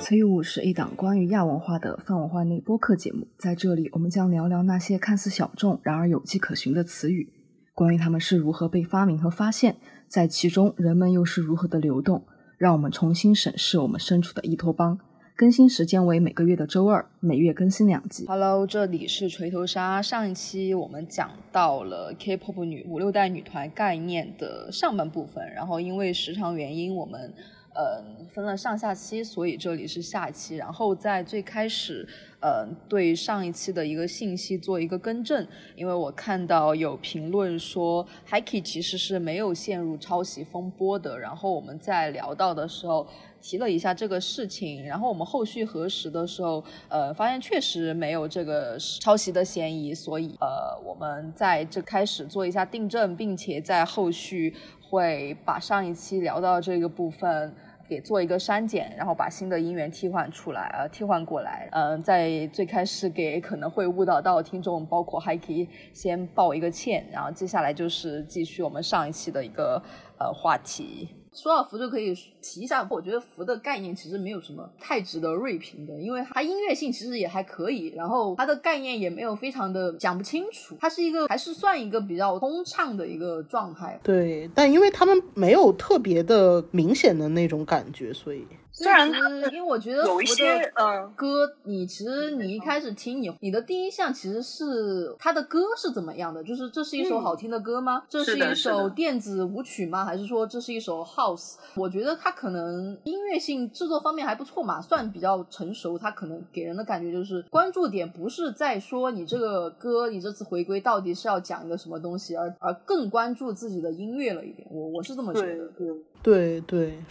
词语五是一档关于亚文化的泛文化内播客节目，在这里我们将聊聊那些看似小众，然而有迹可循的词语，关于它们是如何被发明和发现，在其中人们又是如何的流动，让我们重新审视我们身处的伊托邦。更新时间为每个月的周二，每月更新两集。Hello，这里是锤头鲨。上一期我们讲到了 K-pop 女五六代女团概念的上半部分，然后因为时长原因，我们。嗯，分了上下期，所以这里是下期。然后在最开始，嗯，对上一期的一个信息做一个更正，因为我看到有评论说 Hiki 其实是没有陷入抄袭风波的。然后我们在聊到的时候提了一下这个事情，然后我们后续核实的时候，呃，发现确实没有这个抄袭的嫌疑，所以呃，我们在这开始做一下订正，并且在后续会把上一期聊到这个部分。给做一个删减，然后把新的音源替换出来，呃，替换过来。嗯，在最开始给可能会误导到听众，包括还可以先报一个歉，然后接下来就是继续我们上一期的一个呃话题。说到福就可以提一下，我觉得福的概念其实没有什么太值得锐评的，因为它音乐性其实也还可以，然后它的概念也没有非常的讲不清楚，它是一个还是算一个比较通畅的一个状态。对，但因为他们没有特别的明显的那种感觉，所以。虽然因为我觉得有一些嗯歌，你其实你一开始听你你的第一项其实是他的歌是怎么样的？就是这是一首好听的歌吗？这是一首电子舞曲吗？还是说这是一首 house？我觉得他可能音乐性制作方面还不错嘛，算比较成熟。他可能给人的感觉就是关注点不是在说你这个歌，你这次回归到底是要讲一个什么东西，而而更关注自己的音乐了一点。我我是这么觉得。对对，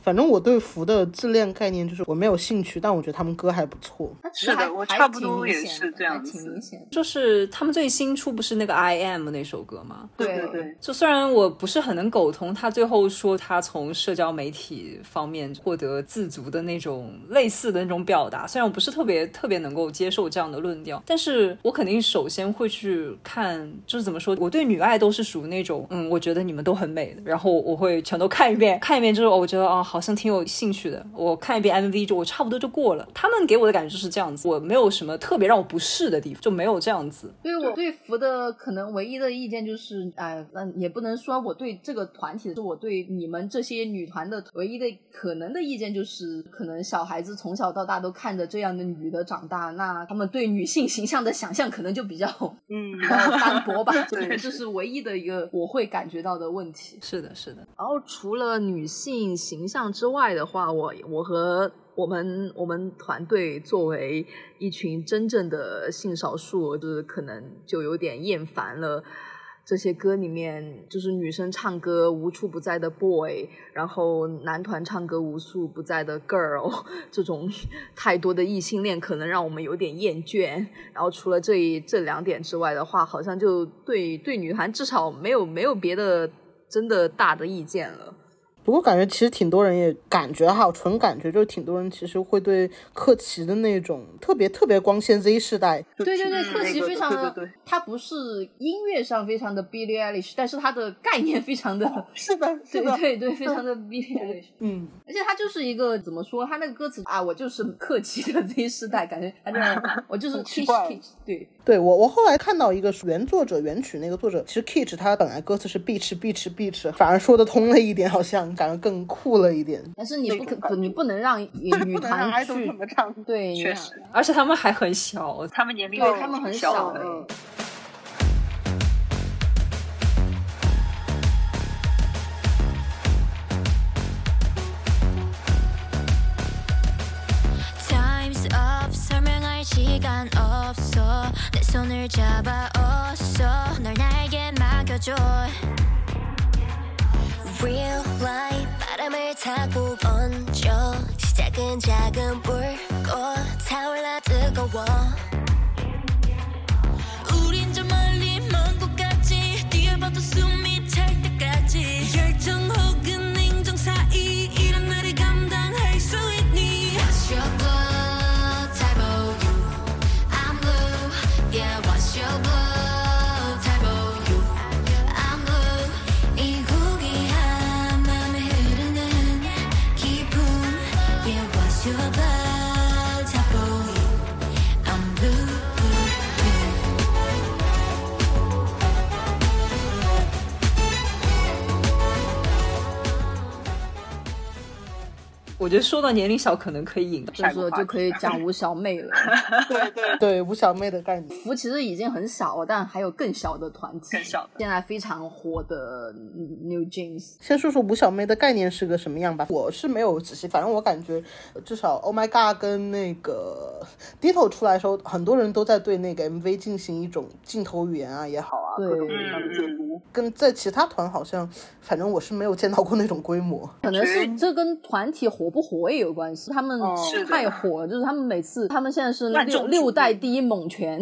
反正我对福的自恋概念就是我没有兴趣，但我觉得他们歌还不错。是的，我差不多也是这样子。就是他们最新出不是那个 I Am 那首歌吗？对对对。就虽然我不是很能苟同他最后说他从社交媒体方面获得自足的那种类似的那种表达，虽然我不是特别特别能够接受这样的论调，但是我肯定首先会去看，就是怎么说，我对女爱都是属于那种，嗯，我觉得你们都很美的，然后我会全都看一遍，看。面就是我觉得啊，好像挺有兴趣的。我看一遍 MV 就我差不多就过了。他们给我的感觉就是这样子，我没有什么特别让我不适的地方，就没有这样子。对我对服的可能唯一的意见就是，哎，那也不能说我对这个团体，是我对你们这些女团的唯一的可能的意见就是，可能小孩子从小到大都看着这样的女的长大，那他们对女性形象的想象可能就比较嗯 比较单薄吧。对，这是唯一的一个我会感觉到的问题。是的，是的。然后除了女。性形象之外的话，我我和我们我们团队作为一群真正的性少数，就是可能就有点厌烦了。这些歌里面，就是女生唱歌无处不在的 boy，然后男团唱歌无处不在的 girl，这种 太多的异性恋可能让我们有点厌倦。然后除了这一这两点之外的话，好像就对对女团至少没有没有别的真的大的意见了。不过感觉其实挺多人也感觉哈，纯感觉就是挺多人其实会对克奇的那种特别特别光鲜 Z 世代，对对对，克奇非常的，他不是音乐上非常的 Billie Eilish，但是他的概念非常的，是的，对对对，非常的 Billie Eilish，嗯，而且他就是一个怎么说，他那个歌词啊，我就是克奇的 Z 世代，感觉 他那我就是 Kiss Kiss，对。对，我我后来看到一个原作者原曲那个作者，其实 Kitch 他本来歌词是 Beach Beach Beach，反而说得通了一点，好像。感觉更酷了一点，但是你不可，你不能让 女团去对，确实，而且他们还很小，他们年龄对他们很小。Real life 바람을 타고 번져 시작은 작은 불꽃 타올라 뜨거워. 우린 저 멀리 먼 곳까지 뛰어봐도 숨이 찰 때까지 我觉得说到年龄小，可能可以引到就是说就可以讲 吴小妹了。对对对，吴小妹的概念。福其实已经很小了，但还有更小的团体，更小的现在非常火的 New Jeans。先说说吴小妹的概念是个什么样吧。我是没有仔细，反正我感觉至少 Oh My God 跟那个 Ditto 出来的时候，很多人都在对那个 MV 进行一种镜头语言啊也好啊，对各种各样的解读。跟在其他团好像，反正我是没有见到过那种规模。可能是这跟团体火不火也有关系，他们是太火了，就是他们每次他们现在是六万众瞩目六代第一猛拳，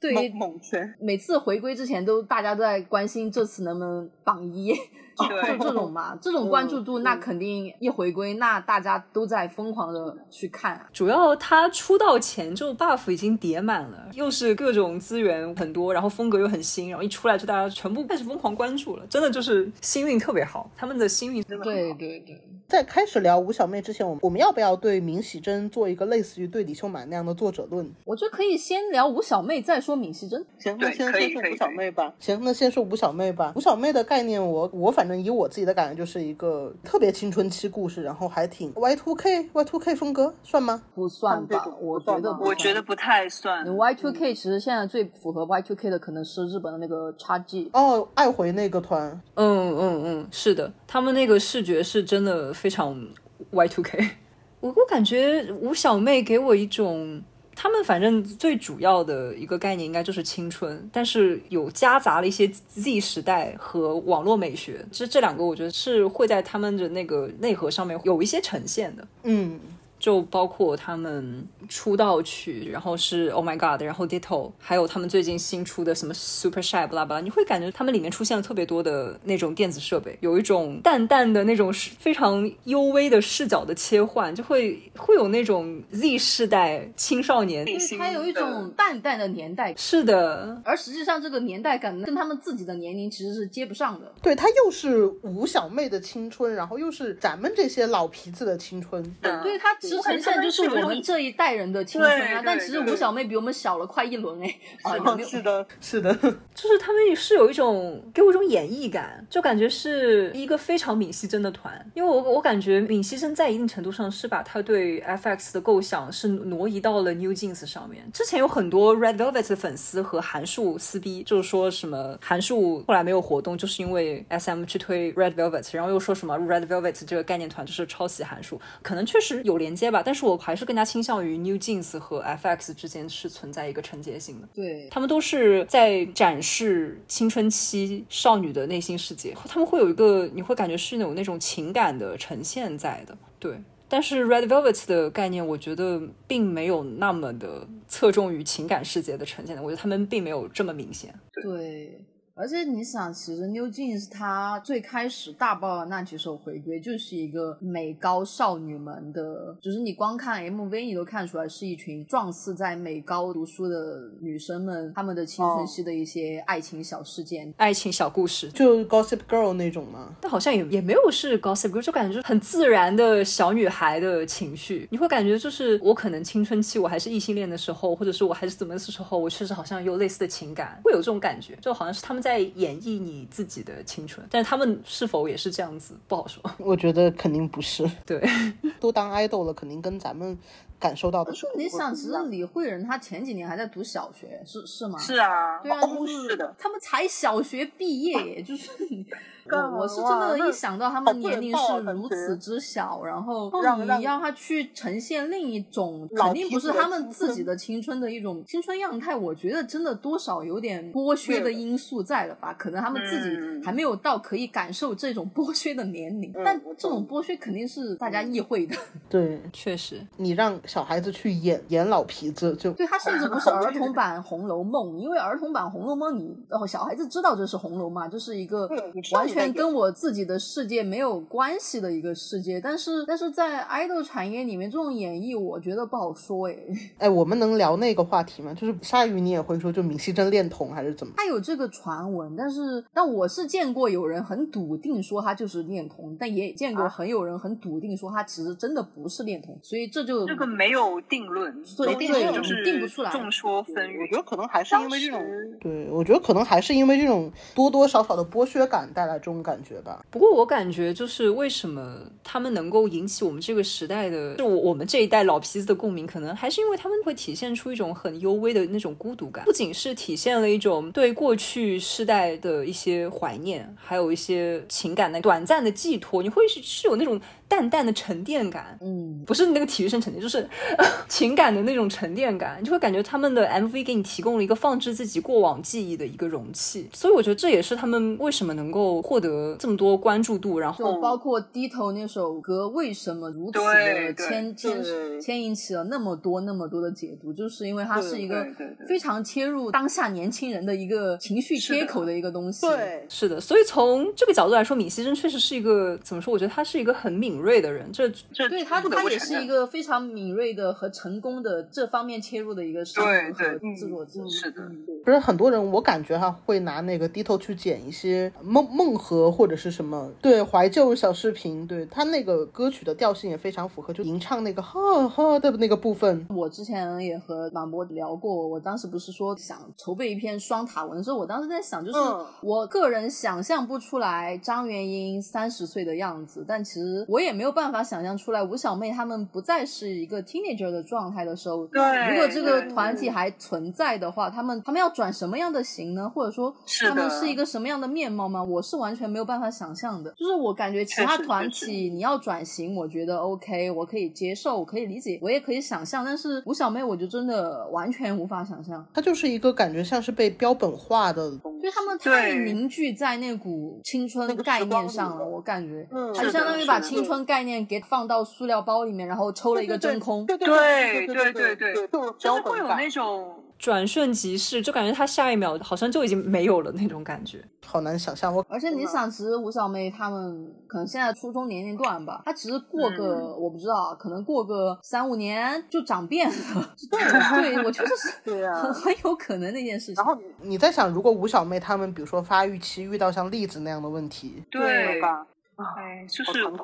对于猛猛拳，每次回归之前都大家都在关心这次能不能榜一，就这种嘛，这种关注度，那肯定一回归，那大家都在疯狂的去看啊。主要他出道前就 buff 已经叠满了，又是各种资源很多，然后风格又很新，然后一出来就大家全部开始疯狂关注了，真的就是星运特别好，他们的星运真的对对对，在开始聊吴小妹之前，我们我们要不要对闵喜珍做一个类似于对李秀满那样的作者论？我觉得可以先聊吴小妹，再说闵喜珍。行，那先先说吴小妹吧。行，那先说吴小妹吧。吴小妹的概念我，我反正以我自己的感觉，就是一个特别青春期故事，然后还挺 Y two K Y two K 风格，算吗？不算吧，我觉得我觉得不太算。Y two K 其实现在最符合 Y two K 的可能是日本的那个 x G，哦，爱回那个团，嗯嗯嗯，是的，他们那个视觉是真的非常 Y two K。我我感觉吴小妹给我一种，他们反正最主要的一个概念应该就是青春，但是有夹杂了一些 Z 时代和网络美学，这这两个我觉得是会在他们的那个内核上面有一些呈现的。嗯，就包括他们出道曲，然后是 Oh My God，然后 Ditto，还有他们最近新出的什么 Super Shy 巴拉巴拉，你会感觉他们里面出现了特别多的那种电子设备，有一种淡淡的那种非常幽微的视角的切换，就会会有那种 Z 世代青少年。内心就是它有一种淡淡的年代感，是的，而实际上这个年代感跟他们自己的年龄其实是接不上的。对，她又是吴小妹的青春，然后又是咱们这些老皮子的青春。嗯对，它其实呈现就是我们这一代人的青春啊，但其实吴小妹比我们小了快一轮哎，啊，有没有？是的，是的，就是他们是有一种给我一种演绎感，就感觉是一个非常闵熙珍的团，因为我我感觉闵熙珍在一定程度上是把他对 FX 的构想是挪移到了 New Jeans 上面。之前有很多 Red Velvet 的粉丝和韩束撕逼，就是说什么韩束后来没有活动，就是因为 SM 去推 Red Velvet，然后又说什么 Red Velvet 这个概念团就是抄袭韩束，可能确实有连接吧，但是我还是更加倾向于 New Jeans 和 FX 之间是存在一个承接性的。对，他们都是在展示青春期少女的内心世界，他们会有一个你会感觉是有那种情感的呈现在的，对。但是 Red Velvet 的概念，我觉得并没有那么的侧重于情感世界的呈现的，我觉得他们并没有这么明显。对，而且你想，其实 New Jeans 它最开始大爆的那几首回归，就是一个美高少女们的，就是你光看 MV 你都看出来是一群状似在美高读书的女生们，她们的青春期的一些爱情小事件。爱情小故事，就 Gossip Girl 那种吗？但好像也也没有是 gossip girl，就感觉就是很自然的小女孩的情绪。你会感觉就是我可能青春期我还是异性恋的时候，或者是我还是怎么的时候，我确实好像有类似的情感，会有这种感觉，就好像是他们在演绎你自己的青春。但是他们是否也是这样子，不好说。我觉得肯定不是，对，都当 idol 了，肯定跟咱们感受到的是你想，其实李慧仁他前几年还在读小学，是是吗？是啊，对啊，哦就是的，他们才小学毕业耶，就是你 我我是真的，一想到他们年龄是如此之小，然后你让让让他去呈现另一种，肯定不是他们自己的青春的一种青春样态，我觉得真的多少有点剥削的因素在了吧？可能他们自己嗯还没有到可以感受这种剥削的年龄，嗯但这种剥削肯定是大家意会的。对 确实，你让小孩子去演演老皮子，就对，他甚至不是儿童版《红楼梦》，因为儿童版《红楼梦》你哦，小孩子知道这是《红楼梦》，这是一个完全跟我自己的世界没有关系的一个世界。但是，但是在 idol 产业里面，这种演绎我觉得不好说诶。哎，我们能聊那个话题吗？就是鲨鱼，你也会说就明熙珍恋童还是怎么？他有这个传闻，但是但我是见过有人很笃定说他就是恋童，但也见过很有人很笃定说他其实真的不是恋童，所以这就这个没有定论，对对就是定不出来众说纷纭。我觉得可能还是因为这种，对我觉得可能还是因为这种多多少少的剥削感带来这种感觉吧。不过我感觉就是为什么他们能够引起我们这个时代的，就我我们这一代老皮子的共鸣，可能还是因为他们会体现出一种很幽微的那种孤独感，不仅是体现了一种对过去世代的一些怀念，还有一些情感的短暂的寄托，你会是是有那种。淡淡的沉淀感，嗯，不是那个体育生沉淀，就是 情感的那种沉淀感，就会感觉他们的 MV 给你提供了一个放置自己过往记忆的一个容器，所以我觉得这也是他们为什么能够获得这么多关注度，然后就包括低头那首歌为什么如此的牵牵牵引起了那么多那么多的解读，就是因为它是一个非常切入当下年轻人的一个情绪切口的一个东西，对，是的，所以从这个角度来说，闵熙珍确实是一个怎么说？我觉得他是一个很敏。敏锐的人，这这对他他也是一个非常敏锐的和成功的这方面切入的一个商人和制作者。是的，不是很多人，我感觉哈会拿那个低头去剪一些梦梦河或者是什么对怀旧小视频，对他那个歌曲的调性也非常符合，就吟唱那个哈哈的那个部分。我之前也和马博聊过，我当时不是说想筹备一篇双塔文的时候，我当时在想，就是我个人想象不出来张元英三十岁的样子，但其实我也。也没有办法想象出来，吴小妹他们不再是一个 teenager 的状态的时候，对，如果这个团体还存在的话，他们他们要转什么样的型呢？或者说他们是一个什么样的面貌吗？我是完全没有办法想象的。就是我感觉其他团体你要转型，我觉得 OK，我可以接受，我可以理解，我也可以想象。但是吴小妹，我就真的完全无法想象。她就是一个感觉像是被标本化的，因为他们太凝聚在那股青春概念上了，我感觉，嗯，就相当于把青春。概念给放到塑料包里面，然后抽了一个真空。对对对对对，就是会有那种转瞬即逝，就感觉他下一秒好像就已经没有了那种感觉，好难想象。我而且你想，其实吴小妹他们可能现在初中年龄段吧，她其实过个我不知道，可能过个三五年就长变了。对，对我觉得是对啊，很很有可能那件事情。然后你在想，如果吴小妹他们比如说发育期遇到像栗子那样的问题，对吧？哎，就是无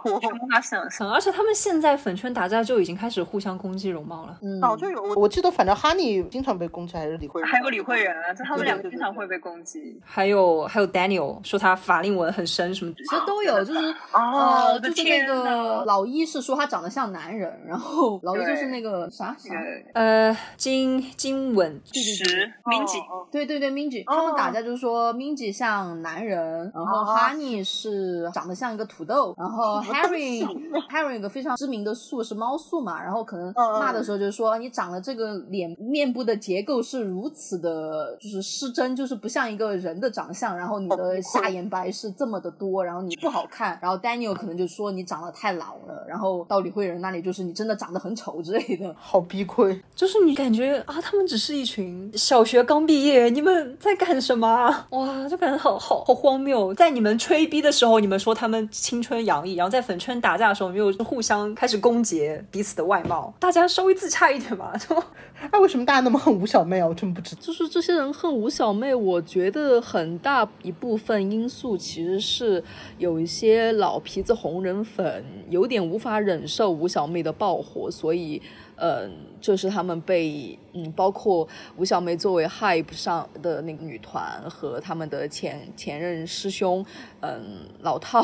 法想象，而且他们现在粉圈打架就已经开始互相攻击容貌了。嗯，早就有，我记得反正哈尼经常被攻击，还是李慧，还有李慧仁啊，就他们两个经常会被攻击。还有还有 Daniel 说他法令纹很深什么，其实都有，就是呃，就是那个老一是说他长得像男人，然后老一就是那个啥啥，呃，金金吻石 Minji，对对对 Minji，他们打架就是说 Minji 像男人，然后哈尼是长得像一个。土豆，然后 Harry Harry 有个非常知名的素是猫素嘛，然后可能骂的时候就说你长了这个脸面部的结构是如此的，就是失真，就是不像一个人的长相，然后你的下眼白是这么的多，然后你不好看，然后 Daniel 可能就说你长得太老了，然后到李慧仁那里就是你真的长得很丑之类的，好。逼亏，就是你感觉啊，他们只是一群小学刚毕业，你们在干什么？哇，就感觉好好好荒谬，在你们吹逼的时候，你们说他们。青春洋溢，然后在粉圈打架的时候，没有互相开始攻讦彼此的外貌，大家稍微自洽一点吧。就，哎，为什么大家那么恨吴小妹啊？我真不知道。就是这些人恨吴小妹，我觉得很大一部分因素其实是有一些老皮子红人粉有点无法忍受吴小妹的爆火，所以。嗯，就是他们被嗯，包括吴小妹作为 Hype 上的那个女团和他们的前前任师兄，嗯，老套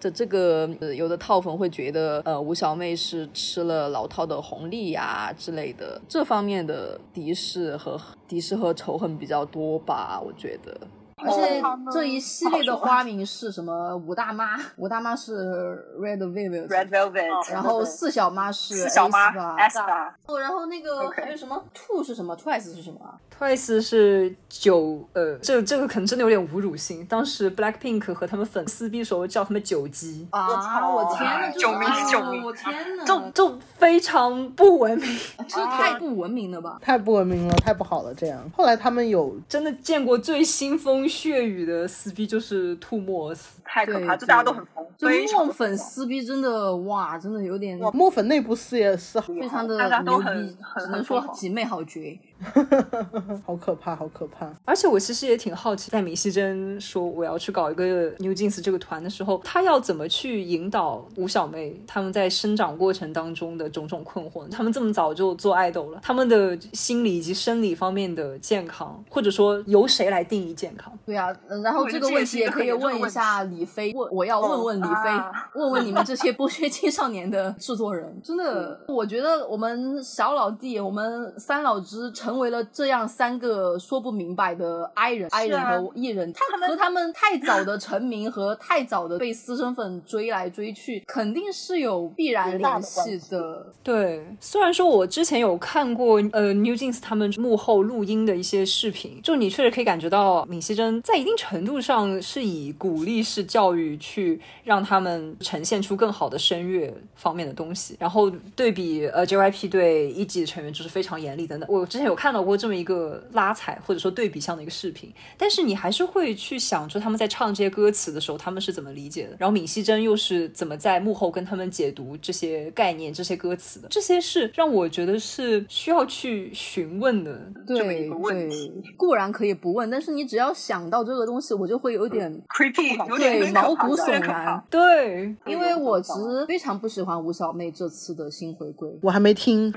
的这个有的套粉会觉得，呃，吴小妹是吃了老套的红利呀之类的，这方面的敌视和敌视和仇恨比较多吧，我觉得。而且这一系列的花名是什么？五大妈，五大妈是 Red Velvet，Red Velvet，然后四小妈是四小妈，S 吧。哦，然后那个还有什么？Two 是什么？Twice 是什么？Twice 是九，呃，这这个可能真的有点侮辱性。当时 Black Pink 和他们粉丝逼时候叫他们九鸡啊！我天呐，九名九名！我天呐，就就非常不文明，这太不文明了吧？太不文明了，太不好了。这样，后来他们有真的见过最腥风。血雨的撕逼就是吐沫斯，太可怕，这大家都很疯。就墨粉撕逼真的哇，真的有点。墨粉内部撕也是非常的牛逼，只能说姐妹好绝。好可怕，好可怕。而且我其实也挺好奇，在闵熙珍说我要去搞一个 New Jeans 这个团的时候，他要怎么去引导吴小妹他们在生长过程当中的种种困惑？他们这么早就做爱豆了，他们的心理以及生理方面的健康，或者说由谁来定义健康？对啊，然后这个问题也可以问一下李飞，问我要问问李飞，问问你们这些剥削青少年的制作人，真的，我觉得我们小老弟，我们三老之成为了这样三个说不明白的 I 人、I 人和艺人，他和他们太早的成名和太早的被私生粉追来追去，肯定是有必然联系的。对，虽然说我之前有看过呃 New Jeans 他们幕后录音的一些视频，就你确实可以感觉到闵熙珍在一定程度上是以鼓励式教育去让他们呈现出更好的声乐方面的东西，然后对比呃 JYP 对一级成员就是非常严厉等等。我之前有看到过这么一个拉踩或者说对比项的一个视频，但是你还是会去想，说他们在唱这些歌词的时候，他们是怎么理解的，然后闵熙珍又是怎么在幕后跟他们解读这些概念、这些歌词的，这些是让我觉得是需要去询问的这么一对个问题。对，固然可以不问，但是你只要想到这个东西，我就会有点 creepy，有点对毛骨悚然。对，因为我其实非常不喜欢吴小妹这次的新回归。我还没听，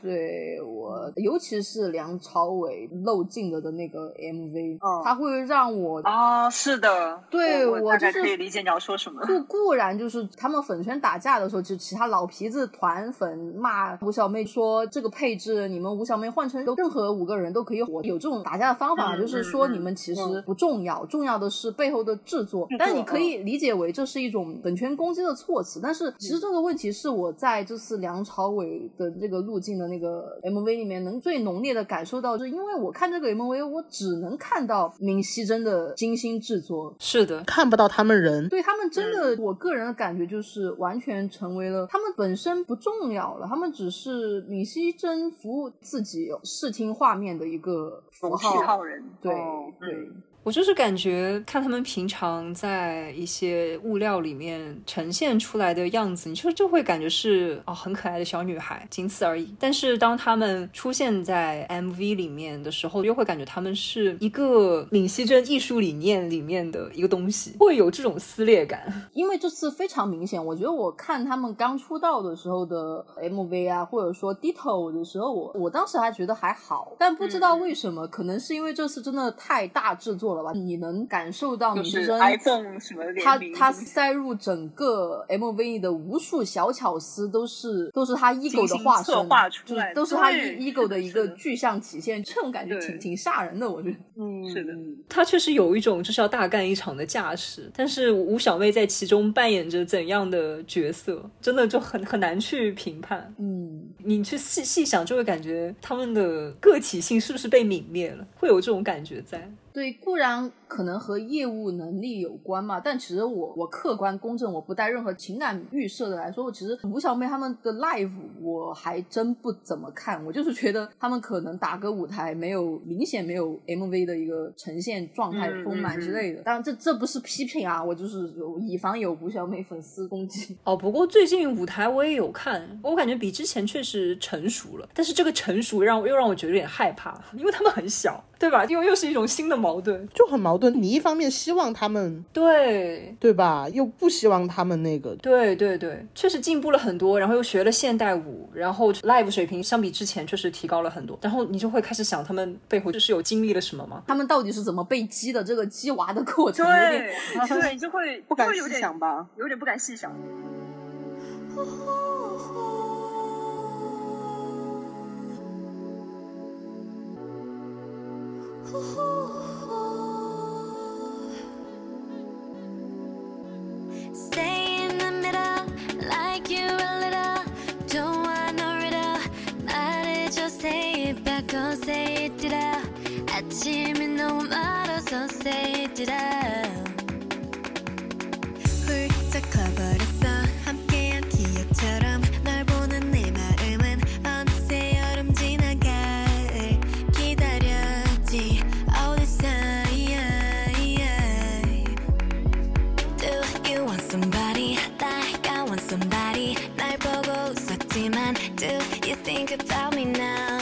对我，尤其是梁朝伟漏镜了的那个 MV，、嗯它会让我哦，是的，对我就是可以理解你要说什么。固 固然就是他们粉圈打架的时候，就其他老皮子团粉骂吴小妹说这个配置，你们吴小妹换成任何五个人都可以火，有这种打架的方法，嗯就是说嗯你们其实不重要，重要的是背后的制作。但你可以理解为这是一种粉圈攻击的措辞，但是其实这个问题是我在这次梁朝伟的这个路径的那个 MV 里面能最浓烈的感受到，就是因为我看这个 MV，我只能看到闵熙珍的精心制作，是的，看不到他们人。对他们真的，我个人的感觉就是完全成为了他们本身不重要了，他们只是闵熙珍服务自己视听画面的一个符喜号。人，对哦对嗯，我就是感觉看他们平常在一些物料里面呈现出来的样子，你就就会感觉是哦很可爱的小女孩，仅此而已。但是当他们出现在 MV 里面的时候，又会感觉他们是一个闵熙珍艺术理念里面的一个东西，会有这种撕裂感。因为这次非常明显，我觉得我看他们刚出道的时候的 MV 啊，或者说 Ditto 的时候，我我当时还觉得还好，但不知道为什么，可能是因为这次真的太大制作了吧？你能感受到就是 iPhone 什么联他名他塞入整个 MV 的无数小巧思，都是都是他 ego 的化身，精心策划出就是来的都是他对 ego 的一个具象体现。这种感觉挺挺吓人的，我觉得。嗯，是的他确实有一种就是要大干一场的架势，但是吴小妹在其中扮演着怎样的角色，真的就很很难去评判。嗯，你去细细想，就会感觉他们的个体性是不是被泯灭了，会有这种感觉在。对，固然可能和业务能力有关嘛，但其实我我客观公正，我不带任何情感预设的来说，我其实吴小妹他们的 live 我还真不怎么看，我就是觉得他们可能打歌舞台没有明显没有 MV 的一个呈现状态嗯丰满嗯之类的。当然这这不是批评啊，我就是有以防有吴小妹粉丝攻击。哦，不过最近舞台我也有看，我感觉比之前确实成熟了，但是这个成熟让我又让我觉得有点害怕，因为他们很小，对吧？因为又是一种新的矛盾。就很矛盾。你一方面希望他们，对，对吧？又不希望他们那个。对对对，确实进步了很多，然后又学了现代舞，然后 live 水平相比之前确实提高了很多，然后你就会开始想他们背后就是有经历了什么吗？他们到底是怎么被激的？这个激娃的过程对对，就会不敢细就会有点想吧，有点不敢细想。Stay it, did I? 훌쩍 커버렸어 함께한 기억처럼 널 보는 내 마음은 어느새 여름 지나가 기다렸지 어디서 Do you want somebody like I want somebody 날 보고 웃었지만 Do you think about me now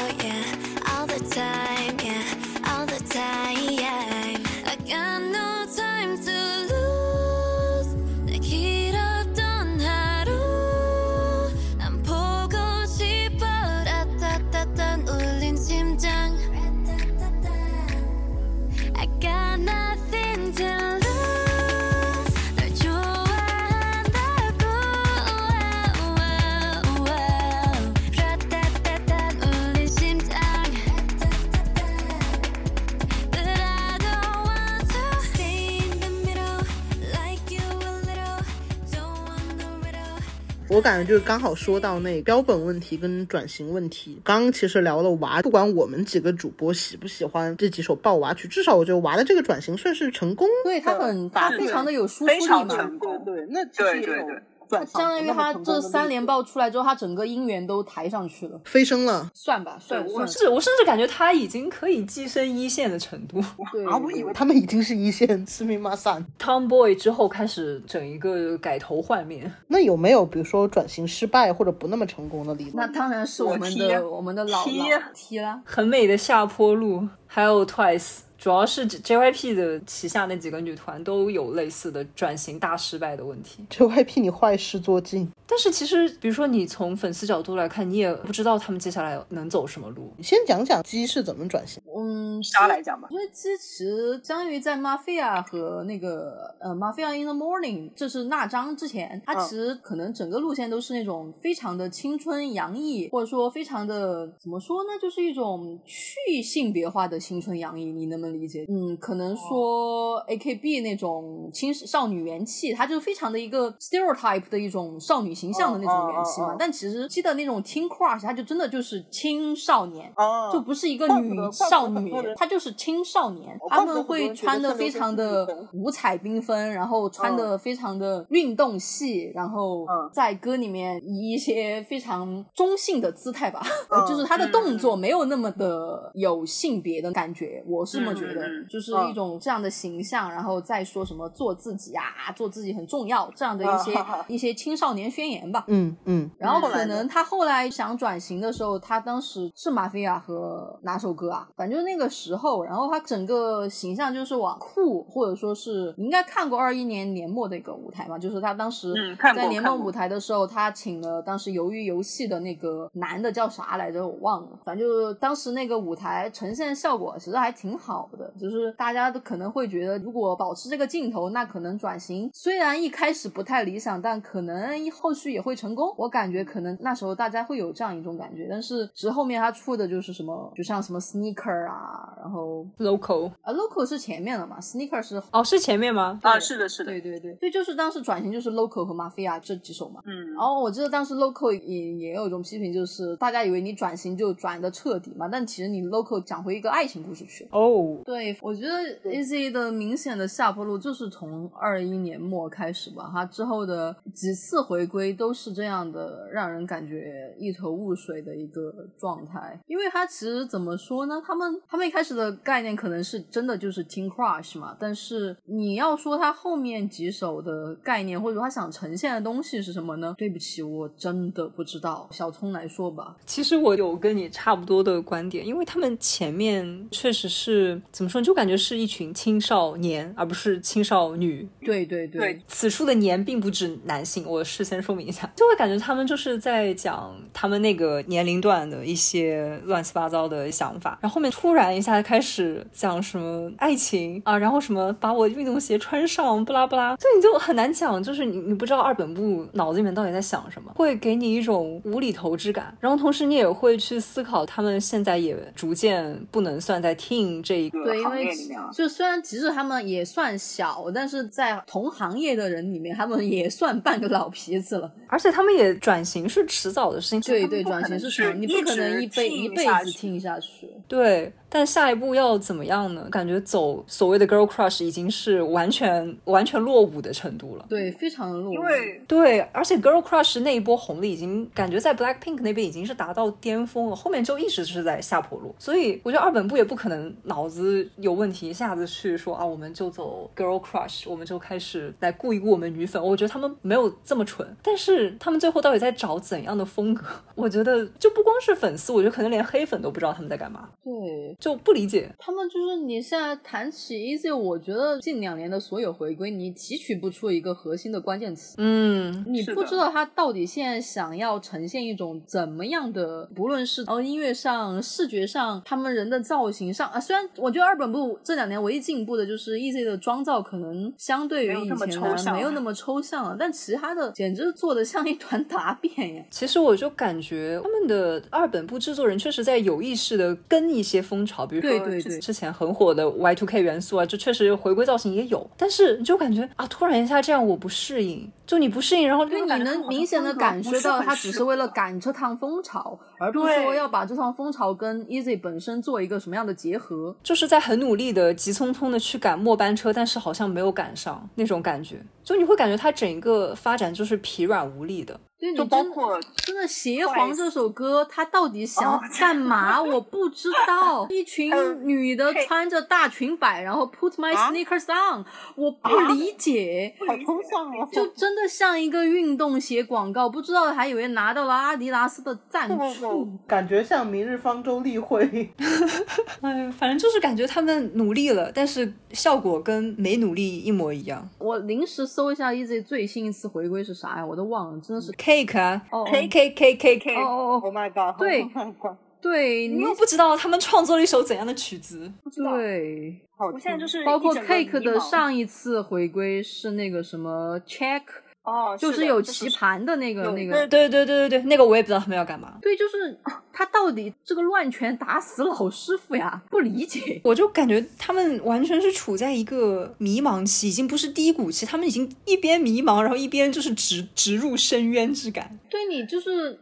我感觉就是刚好说到那标本问题跟转型问题。刚刚其实聊了娃，不管我们几个主播喜不喜欢这几首爆娃曲，至少我觉得娃的这个转型算是成功。对他很，他非常的有输出力非常嘛。成功。对，那其对实也有对对转相当于他这三连爆爆出来之后，他整个音源都抬上去了，飞升了。算吧，算算。我是我甚至感觉他已经可以跻身一线的程度。对，啊，我以为他们已经是一线斯密马散。Tomboy 之后开始整一个改头换面，那有没有比如说转型失败或者不那么成功的例子？那当然是我们的我们的老踢老踢啦。很美的下坡路，还有 Twice。主要是 JYP 的旗下那几个女团都有类似的转型大失败的问题。JYP 你坏事做尽。但是其实，比如说你从粉丝角度来看，你也不知道他们接下来能走什么路。你先讲讲鸡是怎么转型。嗯，沙来讲吧，因为鸡其实相当于在 Mafia 和那个呃 Mafia in the Morning，这是那张之前，它其实可能整个路线都是那种非常的青春洋溢，或者说非常的怎么说呢，就是一种去性别化的青春洋溢，你能不能理解？嗯，可能说 AKB 那种青少女元气，它就是非常的一个 stereotype 的一种少女形象的那种元气嘛。但其实记得那种 Teen Crush，它就真的就是青少年。哦就不是一个女少女她就是青少年哦，他们会穿的非常的五彩缤纷，然后穿的非常的运动系，然后嗯在歌里面以一些非常中性的姿态吧，嗯就是她的动作没有那么的有性别的感觉，我是这么觉得嗯嗯嗯，就是嗯一种这样的形象，然后再说什么做自己啊，做自己很重要这样的一些啊 一些青少年宣言吧。嗯嗯，然后可能他后来想转型的时候，他当时是马菲亚和哪首歌啊？反正就那个时候，然后他整个形象就是往酷，或者说是你应该看过二一年年末的一个舞台嘛，就是他当时在年末舞台的时候，他请了当时鱿鱼游戏的那个男的叫啥来着，我忘了，反正就是当时那个舞台呈现效果其实还挺好的，就是大家都可能会觉得，如果保持这个镜头，那可能转型虽然一开始不太理想，但可能后续也会成功。我感觉可能那时候大家会有这样一种感觉，但是其实后面他出的就是什么，就像什么 sneaker 啊，然后 Local 啊 local 是前面的嘛，sneaker 是哦，是前面吗？啊，是的，是的，对对对，对，就是当时转型就是 local 和 mafia 这几首嘛。嗯然，后我记得当时 local 也也有一种批评，就是大家以为你转型就转的彻底嘛，但其实你 local 讲回一个爱情故事去。哦，对，我觉得 Easy 的明显的下坡路就是从二一年末开始吧，他之后的几次回归都是这样的，让人感觉一头雾水的一个状态。因为他其实怎么说呢？他们他们一开始的概念可能是真的就是 Teen Crush 嘛，但是你要说他后面几首的概念或者说他想呈现的东西是什么呢？对不起，我真的不知道。小聪来说吧。其实我有跟你差不多的观点，因为他们前面确实是怎么说，就感觉是一群青少年，而不是青少女。对对对。对此处的“年”并不指男性，我事先说明一下，就会感觉他们就是在讲他们那个年龄段的一些乱七八糟的想法，然后后面突然一下开始讲什么爱情啊，然后什么把我运动鞋穿上，不拉不拉，所以你就很难讲，就是你你不知道二本部脑子里面到底在想什么，会给你一种无厘头之感，然后同时你也会去思考，他们现在也逐渐不能算在 teen 这一个对，因行为业里面啊就虽然其实他们也算小，但是在同行业的人里面，他们也算半个老皮子了。而且他们也转型是迟早的事情，对对，转型是迟，你不可能一辈一辈子听下去。对，但下一步要怎么样呢？感觉走所谓的 girl crush 已经是完全完全落伍的程度了。对，非常的落伍。因为对，而且 girl crush 那一波红利已经感觉在 Blackpink 那边已经是达到巅峰了，后面就一直是在下坡路。所以我觉得二本部也不可能脑子有问题，一下子去说啊，我们就走 girl crush，我们就开始来顾一顾我们女粉。我觉得他们没有这么蠢，但是他们最后到底在找怎样的风格？我觉得就不光是粉丝，我觉得可能连黑粉都不知道他们在干嘛，对就不理解。他们就是你现在谈起 Easy，我觉得近两年的所有回归，你提取不出一个核心的关键词。嗯，你不知道他到底现在想要呈现一种怎么样的，不论是哦音乐上、视觉上，他们人的造型上啊。虽然我觉得二本部这两年唯一进步的就是 Easy 的妆造可能相对于以前来抽象没有那么抽象了，但其他的简直做的像一团答辩呀。其实我就感觉他们的二本部制作人确实在有意识的跟一些风潮，比如说对对对之前很火的 Y two K 元素啊，就确实回归造型也有，但是你就感觉啊，突然一下这样我不适应，就你不适应，然后因为你能明显的感受到，他只是为了赶这趟风潮，而不是说要把这趟风潮跟 Easy 本身做一个什么样的结合。就是在很努力的、急匆匆的去赶末班车，但是好像没有赶上那种感觉，就你会感觉它整个发展就是疲软无力的。对，你括真的《邪皇》这首歌，他到底想干嘛？我不知道。一群女的穿着大裙摆，然后 put my 啊 sneakers on，我不理解。好抽象哦。就真的像一个运动鞋广告，不知道还以为拿到了阿迪达斯的赞助。感觉像明日方舟例会，哎，反正就是感觉他们努力了，但是效果跟没努力一模一样。我临时搜一下 Easy 最新一次回归是啥呀？我都忘了，真的是 Cake 啊哦，K K K K K，哦哦哦，Oh my god！对 Oh my god！对，你你又不知道他们创作了一首怎样的曲子。对，我现在就是包括 Cake 的上一次回归是那个什么 Check，哦，就是是有棋盘的那个有那个。对对对对对，那个我也不知道他们要干嘛。对，就是他到底这个乱拳打死老师傅呀？不理解。我就感觉他们完全是处在一个迷茫期，已经不是低谷期，他们已经一边迷茫，然后一边就是直直入深渊之感。对你就是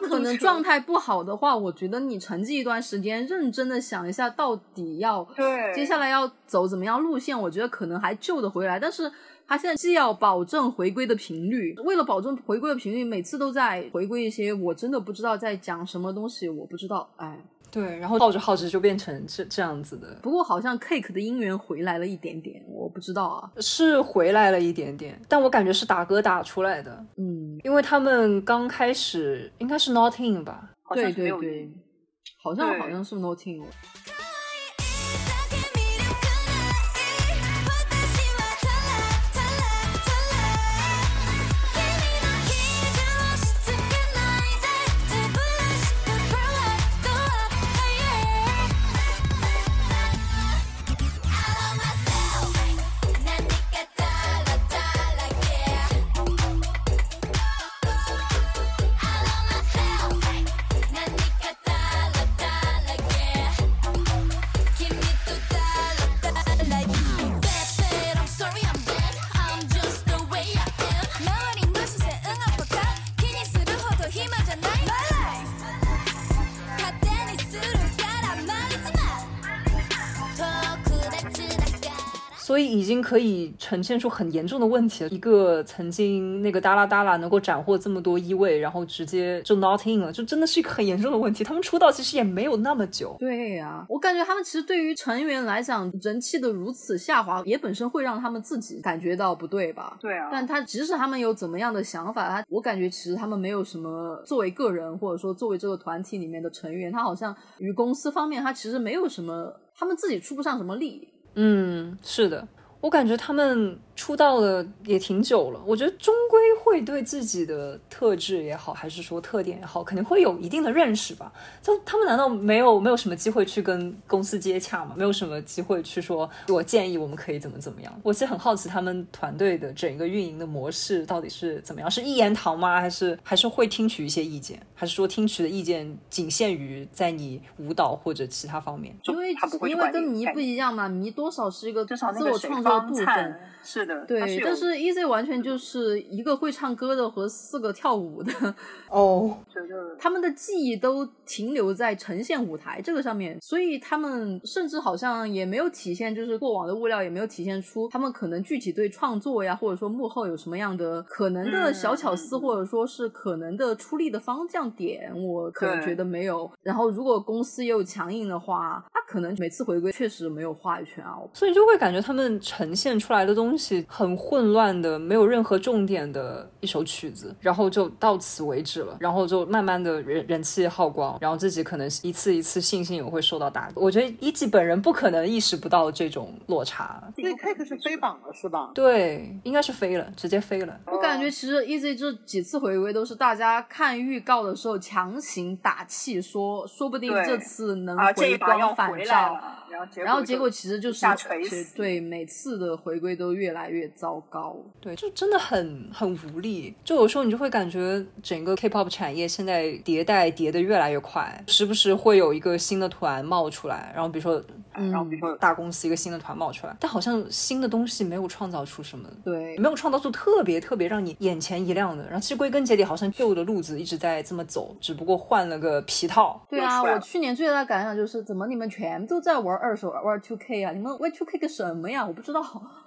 你可能状态不好的话，我觉得你沉寂一段时间，认真的想一下到底要对接下来要走怎么样路线，我觉得可能还救得回来。但是他现在既要保证回归的频率，为了保证回归的频率，每次都在回归一些我真的不知道在讲什么东西，我不知道，哎。对，然后耗着耗着就变成这这样子的，不过好像 Cake 的姻缘回来了一点点，我不知道啊。是回来了一点点，但我感觉是打歌打出来的，嗯，因为他们刚开始应该是 Not In 吧，好像对对对，好像好像是 Noting。经可以呈现出很严重的问题了。一个曾经那个达拉达拉能够斩获这么多一位，然后直接就 Not In 了，就真的是一个很严重的问题。他们出道其实也没有那么久，对呀、我感觉他们其实对于成员来讲，人气的如此下滑，也本身会让他们自己感觉到不对吧？对啊，但他即使他们有怎么样的想法，他我感觉其实他们没有什么作为个人或者说作为这个团体里面的成员，他好像与公司方面他其实没有什么，他们自己出不上什么力。嗯，是的，我感觉他们出道了也挺久了，我觉得终归会对自己的特质也好，还是说特点也好，肯定会有一定的认识吧。就他们难道没有没有什么机会去跟公司接洽吗？没有什么机会去说，我建议我们可以怎么怎么样？我其实很好奇他们团队的整个运营的模式到底是怎么样？是一言堂吗？还是还是会听取一些意见？还是说听取的意见仅限于在你舞蹈或者其他方面？因为他不会去因为跟迷不一样嘛，迷多少是一个至少自我创作的部分。是的，他对，有但是 Easy 完全就是一个会唱歌的和四个跳舞的，哦，觉得他们的记忆都停留在呈现舞台这个上面，所以他们甚至好像也没有体现，就是过往的物料也没有体现出他们可能具体对创作呀，或者说幕后有什么样的可能的小巧思，或者说是可能的出力的方向点，我可能觉得没有。然后如果公司也有强硬的话，他可能每次回归确实没有话语权啊。所以就会感觉他们呈现出来的东西很混乱的，没有任何重点的一首曲子，然后就到此为止了，然后就慢慢的人人气耗光，然后自己可能一次一次信心也会受到打击。我觉得一季本人不可能意识不到这种落差，所以 Cake 是飞榜了是吧？对，应该是飞了，直接飞了。我感觉其实 Easy 这几次回归都是大家看预告的时候强行打气说，说不定这次能回一把要光返回来照。了，然后结果其实就是下垂死对每次的回归都越来越糟糕。对，就真的很很无力。就有时候你就会感觉整个 K-pop 产业现在迭代迭的越来越快，时不时会有一个新的团冒出来，然后比如说，然后比如说大公司一个新的团冒出来，但好像新的东西没有创造出什么，对，没有创造出特别特别让你眼前一亮的。然后其实归根结底，好像旧的路子一直在这么走，只不过换了个皮套。对啊，我去年最大的感想就是，怎么你们全都在玩二手玩 Two K 啊？你们玩 Two K 个什么呀？我不知道。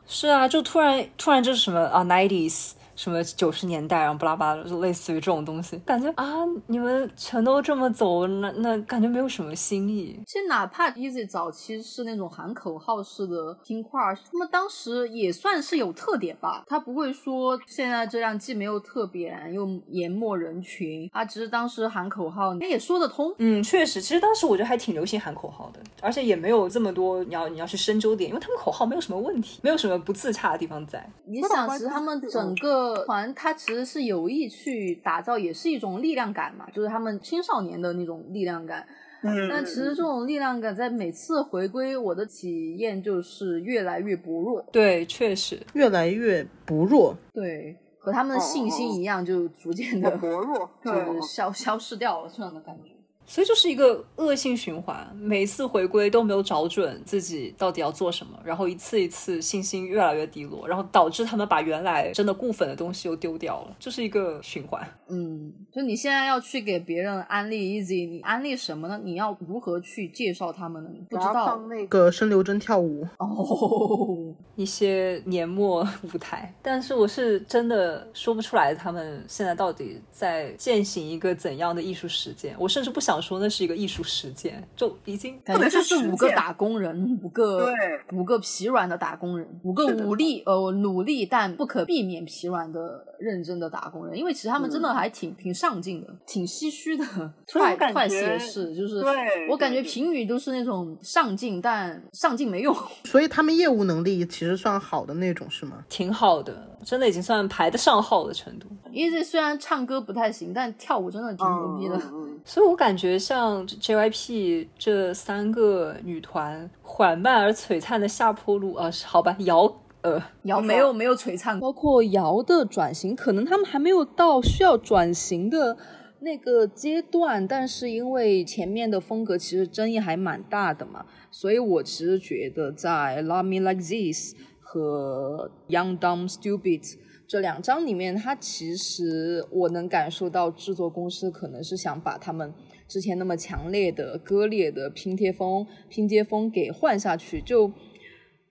是啊，就突然突然就是什么啊，nineties。什么九十年代，然后巴拉巴拉，就类似于这种东西，感觉啊，你们全都这么走，那那感觉没有什么新意。其实哪怕 Easy 早期是那种喊口号式的拼块，他们当时也算是有特点吧。他不会说现在这样既没有特点又淹没人群，啊只是当时喊口号，他也说得通。嗯，确实，其实当时我觉得还挺流行喊口号的，而且也没有这么多你要你要去深究点，因为他们口号没有什么问题，没有什么不自洽的地方在。你想，其实他们整个团，他其实是有意去打造，也是一种力量感嘛，就是他们青少年的那种力量感。嗯，但其实这种力量感在每次回归，我的体验就是越来越薄弱。对，确实，越来越薄弱。对，和他们的信心一样，就逐渐的薄弱，就是消消失掉了这样的感觉。所以就是一个恶性循环，每次回归都没有找准自己到底要做什么，然后一次一次信心越来越低落，然后导致他们把原来真的固粉的东西又丢掉了，这是一个循环。嗯，就你现在要去给别人安利 Easy，你安利什么呢？你要如何去介绍他们呢？你不知道那那个申流真跳舞，哦。一些年末舞台，但是我是真的说不出来他们现在到底在践行一个怎样的艺术实践。我甚至不想说那是一个艺术实践，就已经感觉就是五个打工人，五个对五个疲软的打工人，五个努力呃努力但不可避免疲软的认真的打工人。因为其实他们真的还挺、挺上进的，挺唏嘘的。快快觉也是，就是对我感觉评语都是那种上进，但上进没用。所以他们业务能力其实算好的那种，是吗？挺好的，真的已经算排得上号的程度。Easy 虽然唱歌不太行，但跳舞真的挺牛逼的。嗯嗯所以我感觉像 JYP 这三个女团缓慢而璀璨的下坡路啊，好吧，瑶呃，瑶没有没有璀璨，包括瑶的转型，可能他们还没有到需要转型的那个阶段，但是因为前面的风格其实争议还蛮大的嘛，所以我其实觉得在 Love Me Like This 和 Young Dumb Stupid 这两张里面，它其实我能感受到制作公司可能是想把他们之前那么强烈的割裂的拼贴风拼接风给换下去，就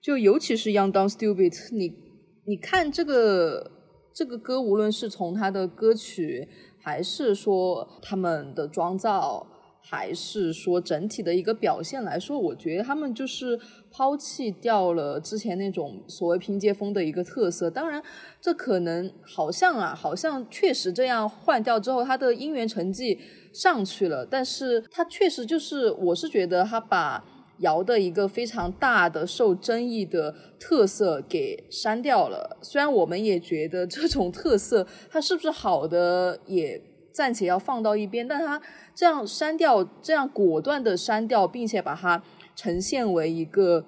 就尤其是 Young Dumb Stupid，你你看这个这个歌，无论是从它的歌曲，还是说他们的妆造，还是说整体的一个表现来说，我觉得他们就是抛弃掉了之前那种所谓拼接风的一个特色。当然，这可能好像啊，好像确实这样换掉之后，他的音源成绩上去了，但是他确实就是，我是觉得他把。瑶的一个非常大的受争议的特色给删掉了。虽然我们也觉得这种特色它是不是好的，也暂且要放到一边，但他这样删掉，这样果断的删掉，并且把它呈现为一个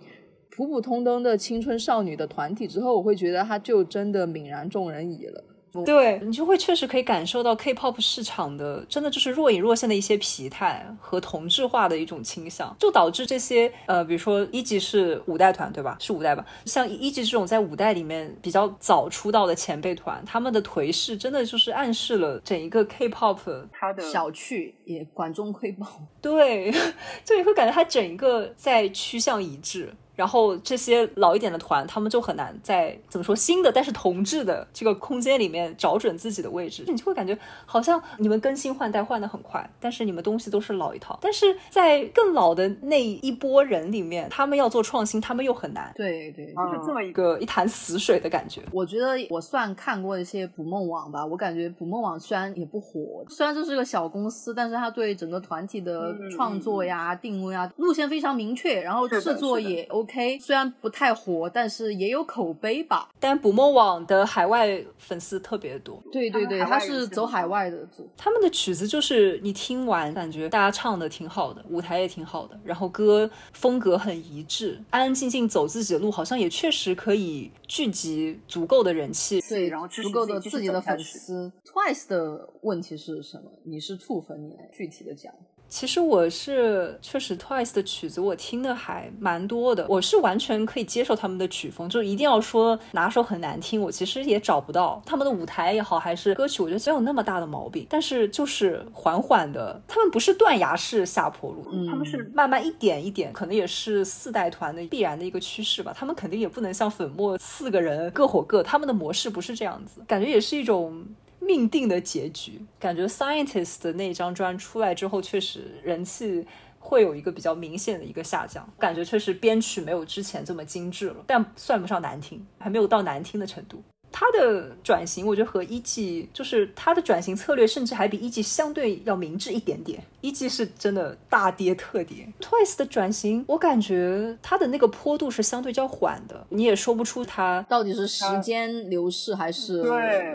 普普通通的青春少女的团体之后，我会觉得他就真的泯然众人矣了。对你就会确实可以感受到 K-pop 市场的真的就是若隐若现的一些疲态和同质化的一种倾向，就导致这些呃，比如说一级是五代团对吧？是五代吧？像一级这种在五代里面比较早出道的前辈团，他们的颓势真的就是暗示了整一个 K-pop 它的小觑也管中窥豹。对，就你会感觉它整一个在趋向一致。然后这些老一点的团，他们就很难在怎么说新的但是同质的这个空间里面找准自己的位置，你就会感觉好像你们更新换代换的很快，但是你们东西都是老一套。但是在更老的那一波人里面，他们要做创新，他们又很难，对对，就是这么一一个一潭死水的感觉。我觉得我算看过一些捕梦网吧，我感觉捕梦网虽然也不火，虽然这是个小公司，但是它对整个团体的嗯创作呀、定位啊、路线非常明确，然后制作也 OK。OK，虽然不太火，但是也有口碑吧。但捕梦网的海外粉丝特别多，对对对，他是走海外的走。他们的曲子就是你听完感觉大家唱的挺好的，舞台也挺好的，然后歌风格很一致，安安静静走自己的路，好像也确实可以聚集足够的人气，对，然后足够的自己的粉丝。Twice 的问题是什么？你是兔粉，你来具体的讲。其实我是确实 Twice 的曲子我听的还蛮多的，我是完全可以接受他们的曲风，就一定要说哪首很难听，我其实也找不到他们的舞台也好，还是歌曲，我觉得没有那么大的毛病。但是就是缓缓的，他们不是断崖式下坡路，嗯他们是慢慢一点一点，可能也是四代团的必然的一个趋势吧。他们肯定也不能像粉末四个人各火各，他们的模式不是这样子，感觉也是一种。命定的结局，感觉 Scientists 的那张专出来之后，确实人气会有一个比较明显的一个下降，感觉确实编曲没有之前这么精致了，但算不上难听，还没有到难听的程度。他的转型，我觉得和一季就是他的转型策略，甚至还比一季相对要明智一点点。一季是真的大跌特跌，Twice 的转型，我感觉它的那个坡度是相对较缓的，你也说不出它到底是时间流逝还是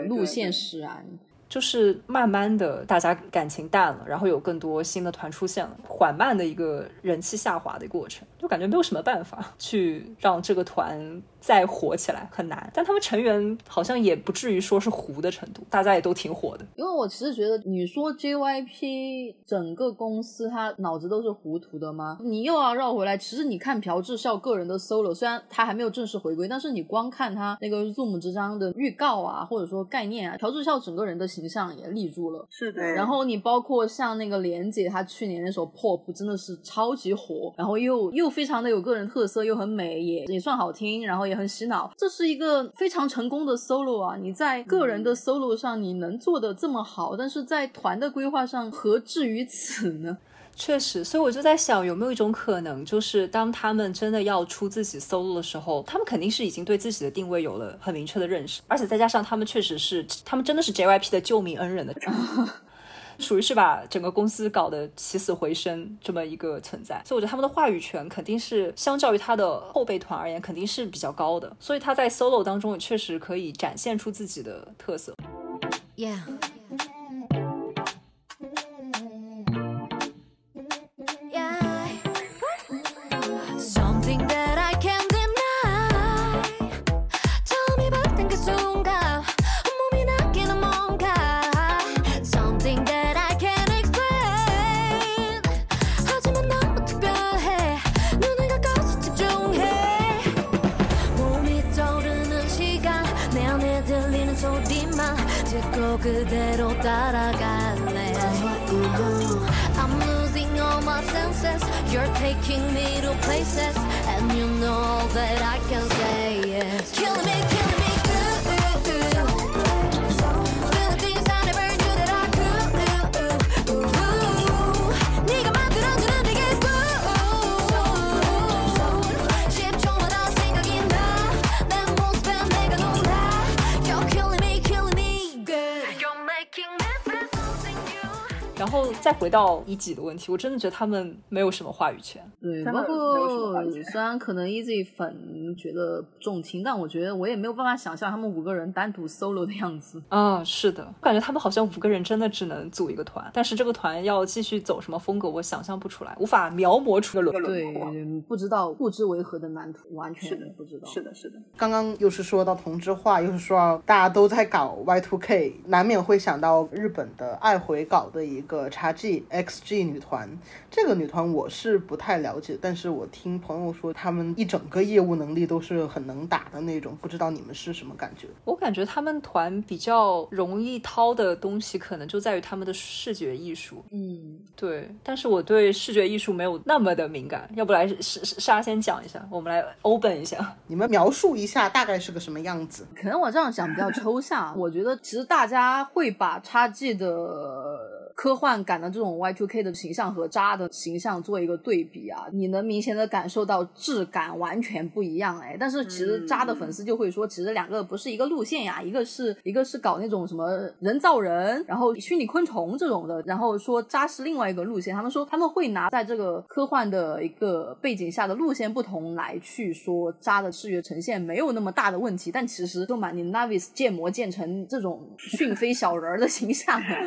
路线使然？就是慢慢的大家感情淡了，然后有更多新的团出现了，缓慢的一个人气下滑的过程，就感觉没有什么办法去让这个团再火起来，很难。但他们成员好像也不至于说是糊的程度，大家也都挺火的。因为我其实觉得，你说 JYP 整个公司他脑子都是糊涂的吗？你又要绕回来，其实你看朴智孝个人的 solo，虽然他还没有正式回归，但是你光看他那个 Zoom 这张的预告啊，或者说概念啊，朴智孝整个人的形象也立住了。是的，然后你包括像那个莲姐，她去年那首 Pop 真的是超级火，然后又又非常的有个人特色，又很美，也也算好听，然后也很洗脑，这是一个非常成功的 solo 啊！你在个人的 solo 上你能做的这么好，但是在团的规划上何至于此呢？确实，所以我就在想，有没有一种可能，就是当他们真的要出自己 solo 的时候，他们肯定是已经对自己的定位有了很明确的认识，而且再加上他们确实是，他们真的是 JYP 的救命恩人的。属于是把整个公司搞得起死回生这么一个存在，所以我觉得他们的话语权肯定是相较于他的后备团而言肯定是比较高的，所以他在 solo 当中也确实可以展现出自己的特色。 그대로 따라갈래 I'm losing all my senses You're taking me to places And you know that I can say yes Killing me, killing me 后再回到一级的问题，我真的觉得他们没有什么话语权。对，包括虽然可能 Easy 粉觉得重听，但我觉得我也没有办法想象他们五个人单独 solo 的样子。啊，是的，我感觉他们好像五个人真的只能组一个团，但是这个团要继续走什么风格，我想象不出来，无法描摹出个轮廓。对，不知道不知为何的蓝图，完全是的不知道。是的，是的，刚刚又是说到同质化，又是说到大家都在搞 Y2K，难免会想到日本的爱回搞的一个 XG XG 女团。这个女团我是不太了解，但是我听朋友说他们一整个业务能力都是很能打的那种，不知道你们是什么感觉？我感觉他们团比较容易掏的东西，可能就在于他们的视觉艺术。嗯，对，但是我对视觉艺术没有那么的敏感，要不来沙沙先讲一下，我们来 open 一下。你们描述一下大概是个什么样子？可能我这样讲比较抽象。我觉得其实大家会把 XG 的科幻感的这种 Y two K 的形象和渣的形象做一个对比啊，你能明显的感受到质感完全不一样哎。但是其实渣的粉丝就会说，其实两个不是一个路线呀，一个是一个是搞那种什么人造人，然后虚拟昆虫这种的，然后说渣是另外一个路线。他们说他们会拿在这个科幻的一个背景下的路线不同来去说渣的视觉呈现没有那么大的问题，但其实就把你 Navis 建模建成这种讯飞小人儿的形象了，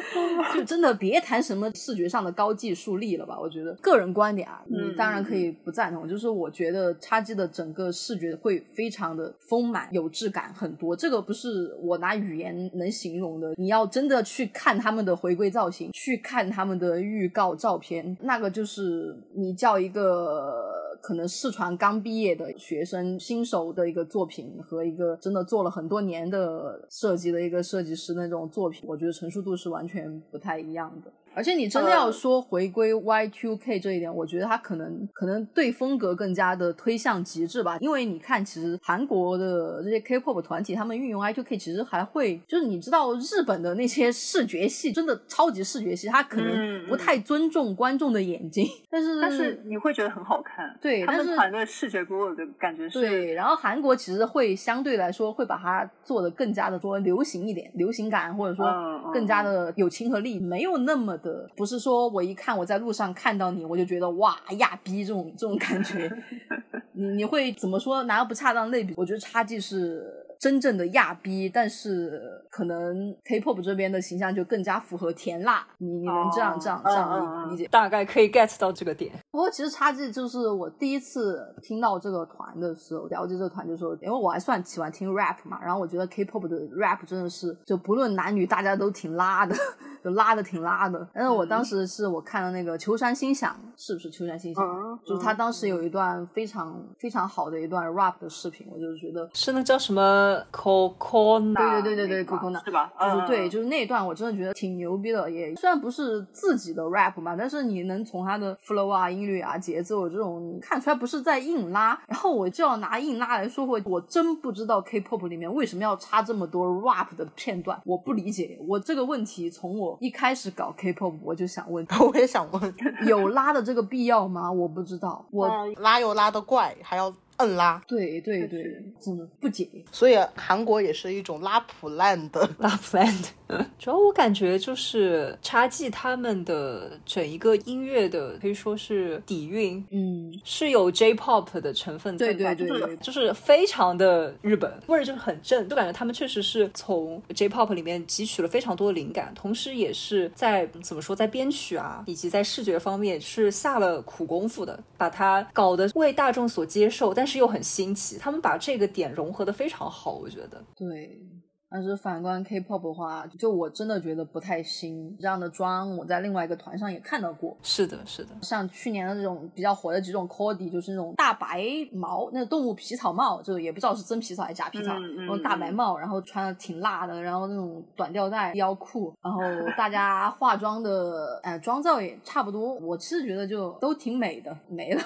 就真的别谈什么视觉上的高技术力了吧？我觉得个人观点啊，你当然可以不赞同，就是我觉得叉 G 的整个视觉会非常的丰满、有质感很多，这个不是我拿语言能形容的。你要真的去看他们的回归造型，去看他们的预告照片，那个就是你叫一个。可能视传刚毕业的学生新手的一个作品和一个真的做了很多年的设计的一个设计师那种作品，我觉得成熟度是完全不太一样的。而且你真的要说回归 Y2K 这一点，我觉得他可能可能对风格更加的推向极致吧。因为你看，其实韩国的这些 K-pop 团体，他们运用 Y2K 其实还会，就是你知道日本的那些视觉系，真的超级视觉系，他可能不太尊重观众的眼睛，但是但是你会觉得很好看。对，他们团队视觉给我的感觉是。对，然后韩国其实会相对来说会把它做的更加的说流行一点，流行感或者说更加的有亲和力，没有那么的不是说。我一看我在路上看到你，我就觉得哇亚逼这种这种感觉，你你会怎么说？拿个不恰当类比？我觉得差距是。真正的亚逼，但是可能 K-pop 这边的形象就更加符合甜辣，你你能这样这样这样理解？大概可以 get 到这个点。不过其实差距就是我第一次听到这个团的时候，了解这个团就说，因为我还算喜欢听 rap 嘛，然后我觉得 K-pop 的 rap 真的是就不论男女，大家都挺拉的，就拉的挺拉的。但是我当时是我看了那个秋山心想，是不是秋山心想？就是他当时有一段非常非常好的一段 rap 的视频，我就觉得是那叫什么？Coco，对对对对对是吧？就是对，就是那一段我真的觉得挺牛逼的。也虽然不是自己的 rap 嘛，但是你能从他的 flow 啊、音律啊、节奏这种，你看出来不是在硬拉。然后我就要拿硬拉来说，我我真不知道 K-pop 里面为什么要插这么多 rap 的片段，我不理解。我这个问题从我一开始搞 K-pop 我就想问，我也想问，有拉的这个必要吗？我不知道，我拉又拉的怪，还要。摁拉，对对对，真的不解。所以韩国也是一种拉普烂的 拉普烂的。主要我感觉就是插记他们的整一个音乐的可以说是底蕴，嗯，是有 J-pop 的成分在，对对对，就是非常的日本味儿，就是很正，就感觉他们确实是从 J-pop 里面汲取了非常多的灵感，同时也是在怎么说，在编曲啊以及在视觉方面是下了苦功夫的，把它搞得为大众所接受，但。但是又很新奇，他们把这个点融合的非常好，我觉得。对，但是反观 K-pop 的话，就我真的觉得不太新。这样的妆，我在另外一个团上也看到过。是的，是的。像去年的这种比较火的几种 cody，就是那种大白毛，那个动物皮草帽，就也不知道是真皮草还是假皮草，那种大白帽，然后穿的挺辣的，然后那种短吊带腰裤，然后大家化妆的，哎，妆造也差不多。我其实觉得就都挺美的，没了。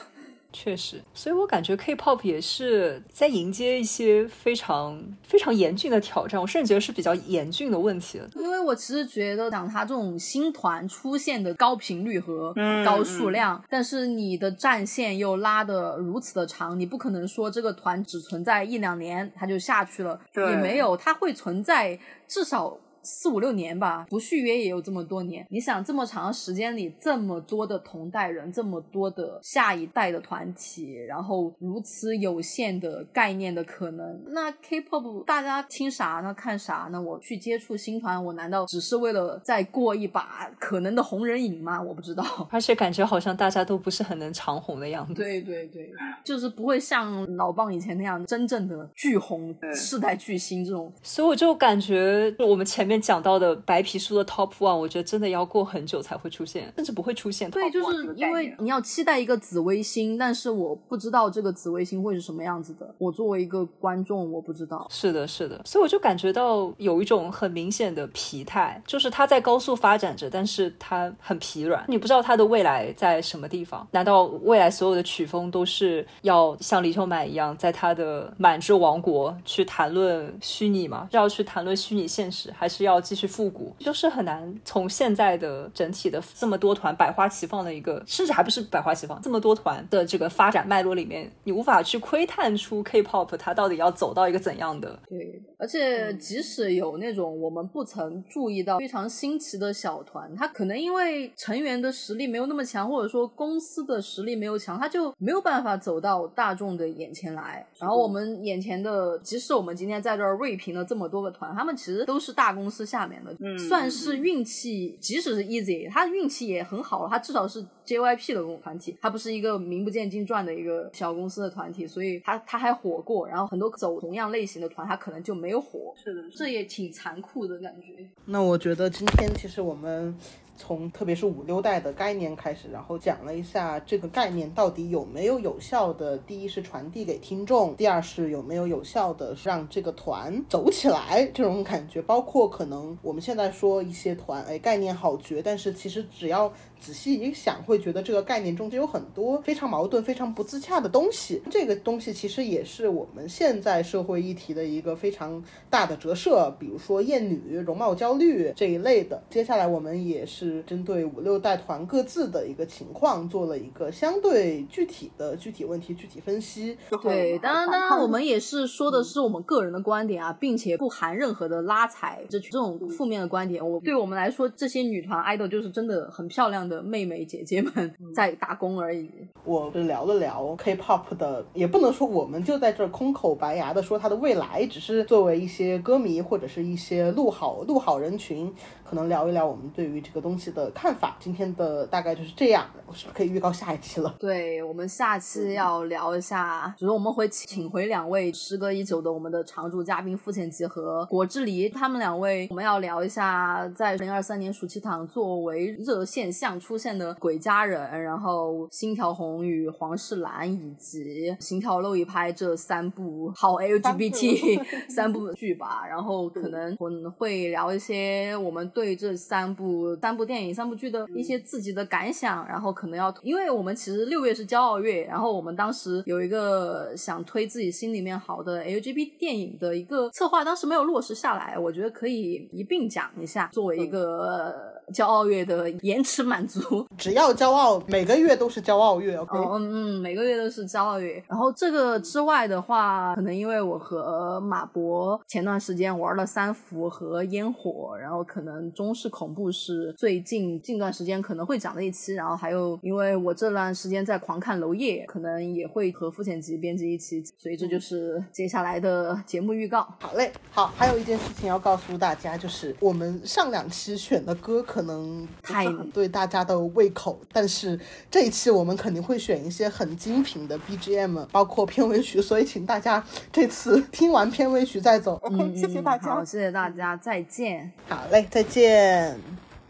确实，所以我感觉 K-pop 也是在迎接一些非常非常严峻的挑战，我甚至觉得是比较严峻的问题因为我其实觉得，讲他这种新团出现的高频率和高数量，但是你的战线又拉的如此的长，你不可能说这个团只存在一两年它就下去了，也没有，它会存在至少。四五六年吧，不续约也有这么多年。你想这么长时间里，这么多的同代人，这么多的下一代的团体，然后如此有限的概念的可能，那 K-pop 大家听啥呢？看啥呢？我去接触新团，我难道只是为了再过一把可能的红人瘾吗？我不知道。而且感觉好像大家都不是很能长红的样子。对对对，就是不会像老棒以前那样真正的巨红世代巨星这种。所以我就感觉我们前面。讲到的白皮书的 Top One，我觉得真的要过很久才会出现，甚至不会出现。对，就是因为你要期待一个紫微星，但是我不知道这个紫微星会是什么样子的。我作为一个观众，我不知道。是的，是的，所以我就感觉到有一种很明显的疲态，就是它在高速发展着，但是它很疲软。你不知道它的未来在什么地方？难道未来所有的曲风都是要像李秀满一样，在他的满之王国去谈论虚拟吗？要去谈论虚拟现实，还是？是要继续复古，就是很难从现在的整体的这么多团百花齐放的一个，甚至还不是百花齐放，这么多团的这个发展脉络里面，你无法去窥探出 K-pop 它到底要走到一个怎样的。对，而且即使有那种我们不曾注意到非常新奇的小团，它可能因为成员的实力没有那么强，或者说公司的实力没有强，它就没有办法走到大众的眼前来。然后我们眼前的，即使我们今天在这儿锐评了这么多个团，他们其实都是大公司下面的，算是运气。即使是 Easy，他运气也很好了，他至少是 JYP 的团体，他不是一个名不见经传的一个小公司的团体，所以他他还火过。然后很多走同样类型的团，他可能就没有火。是的，这也挺残酷的感觉。那我觉得今天其实我们。从特别是五六代的概念开始，然后讲了一下这个概念到底有没有有效的，第一是传递给听众，第二是有没有有效的让这个团走起来这种感觉，包括可能我们现在说一些团，哎，概念好绝，但是其实只要。仔细一想，会觉得这个概念中间有很多非常矛盾、非常不自洽的东西。这个东西其实也是我们现在社会议题的一个非常大的折射，比如说厌女、容貌焦虑这一类的。接下来我们也是针对五六代团各自的一个情况，做了一个相对具体的具体问题具体分析。对，当然，当然，我们也是说的是我们个人的观点啊，并且不含任何的拉踩这这种负面的观点。我对我们来说，这些女团 idol 就是真的很漂亮。的妹妹姐姐们 在打工而已。我聊了聊 K-pop 的，也不能说我们就在这空口白牙的说它的未来，只是作为一些歌迷或者是一些路好路好人群，可能聊一聊我们对于这个东西的看法。今天的大概就是这样，我是不是可以预告下一期了？对我们下期要聊一下，就是我们会请回两位时隔已久的我们的常驻嘉宾付浅吉和果汁梨，他们两位我们要聊一下在零二三年暑期档作为热现象。出现的鬼家人，然后星条红与黄世兰以及心跳漏一拍这三部好 LGBT 三部剧吧，然后可能我们会聊一些我们对这三部三部电影三部剧的一些自己的感想，然后可能要，因为我们其实六月是骄傲月，然后我们当时有一个想推自己心里面好的 LGBT 电影的一个策划，当时没有落实下来，我觉得可以一并讲一下，作为一个。骄傲月的延迟满足，只要骄傲，每个月都是骄傲月。OK，嗯嗯，每个月都是骄傲月。然后这个之外的话，可能因为我和马博前段时间玩了三伏和烟火，然后可能中式恐怖是最近近段时间可能会讲的一期。然后还有，因为我这段时间在狂看娄烨，可能也会和付浅吉编辑一期，所以这就是接下来的节目预告。好嘞，好，还有一件事情要告诉大家，就是我们上两期选的歌可。可能太对大家的胃口，但是这一期我们肯定会选一些很精品的 BGM，包括片尾曲，所以请大家这次听完片尾曲再走。OK，谢谢大家，好，谢谢大家，再见。好嘞，再见，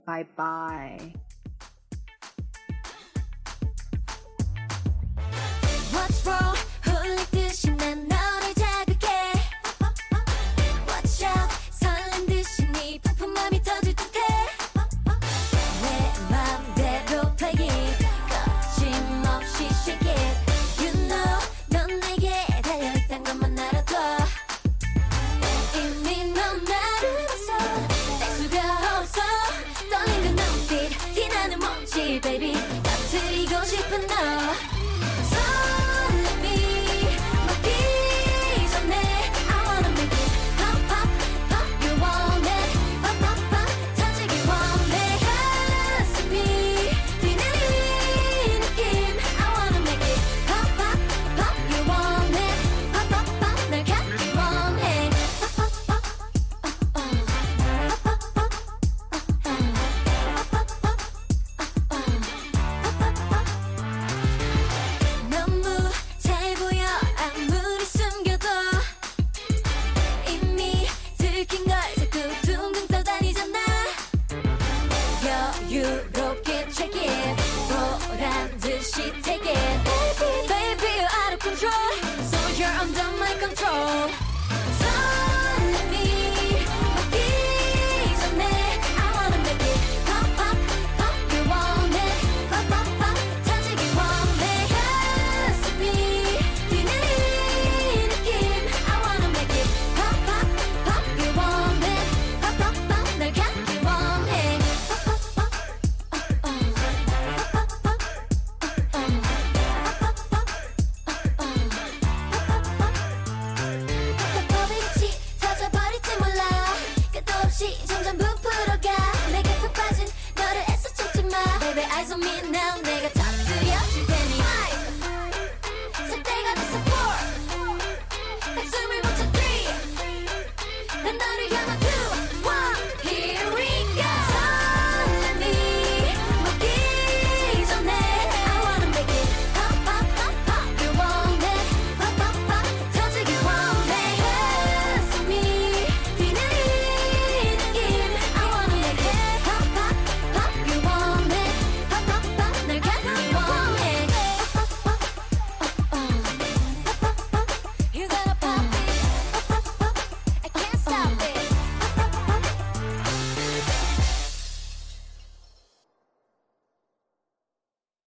拜拜。